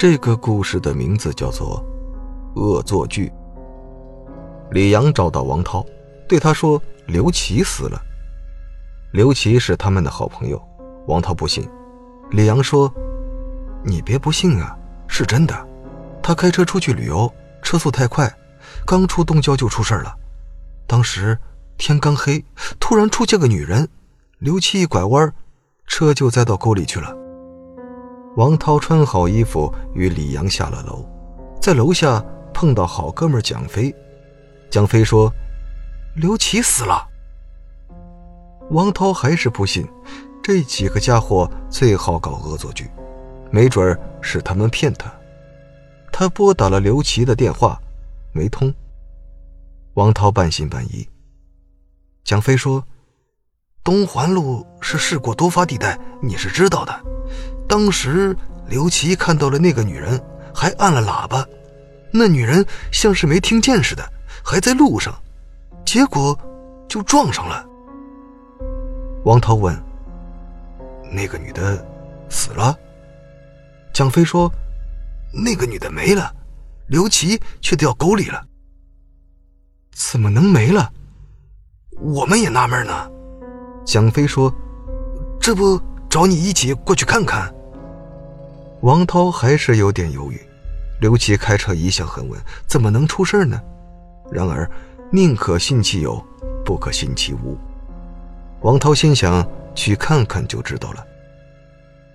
这个故事的名字叫做《恶作剧》。李阳找到王涛，对他说：“刘琦死了。”刘琦是他们的好朋友。王涛不信，李阳说：“你别不信啊，是真的。他开车出去旅游，车速太快，刚出东郊就出事了。当时天刚黑，突然出现个女人，刘琦一拐弯，车就栽到沟里去了。”王涛穿好衣服，与李阳下了楼，在楼下碰到好哥们蒋飞。蒋飞说：“刘琦死了。”王涛还是不信，这几个家伙最好搞恶作剧，没准是他们骗他。他拨打了刘琦的电话，没通。王涛半信半疑。蒋飞说：“东环路是事故多发地带，你是知道的。当时刘琦看到了那个女人，还按了喇叭，那女人像是没听见似的，还在路上，结果就撞上了。”王涛问：“那个女的死了？”蒋飞说：“那个女的没了，刘琦却掉沟里了。怎么能没了？我们也纳闷呢。”蒋飞说：“这不找你一起过去看看。”王涛还是有点犹豫。刘琦开车一向很稳，怎么能出事呢？然而，宁可信其有，不可信其无。王涛心想：“去看看就知道了。”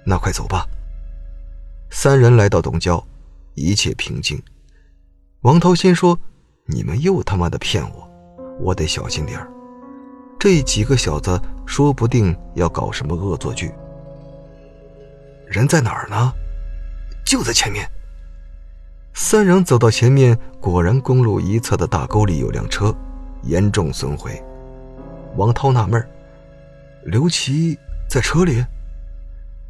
那快走吧。三人来到东郊，一切平静。王涛先说：“你们又他妈的骗我，我得小心点儿。这几个小子说不定要搞什么恶作剧。”人在哪儿呢？就在前面。三人走到前面，果然公路一侧的大沟里有辆车，严重损毁。王涛纳闷。刘琦在车里，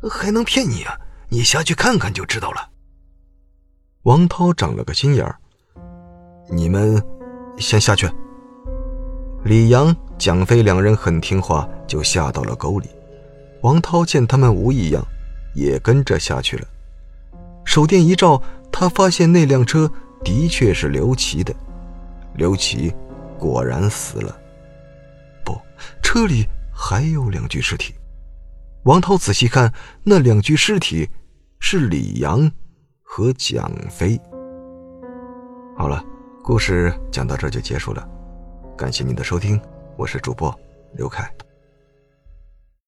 还能骗你啊？你下去看看就知道了。王涛长了个心眼儿，你们先下去。李阳、蒋飞两人很听话，就下到了沟里。王涛见他们无异样，也跟着下去了。手电一照，他发现那辆车的确是刘琦的。刘琦果然死了。不，车里。还有两具尸体，王涛仔细看，那两具尸体是李阳和蒋飞。好了，故事讲到这就结束了，感谢您的收听，我是主播刘凯。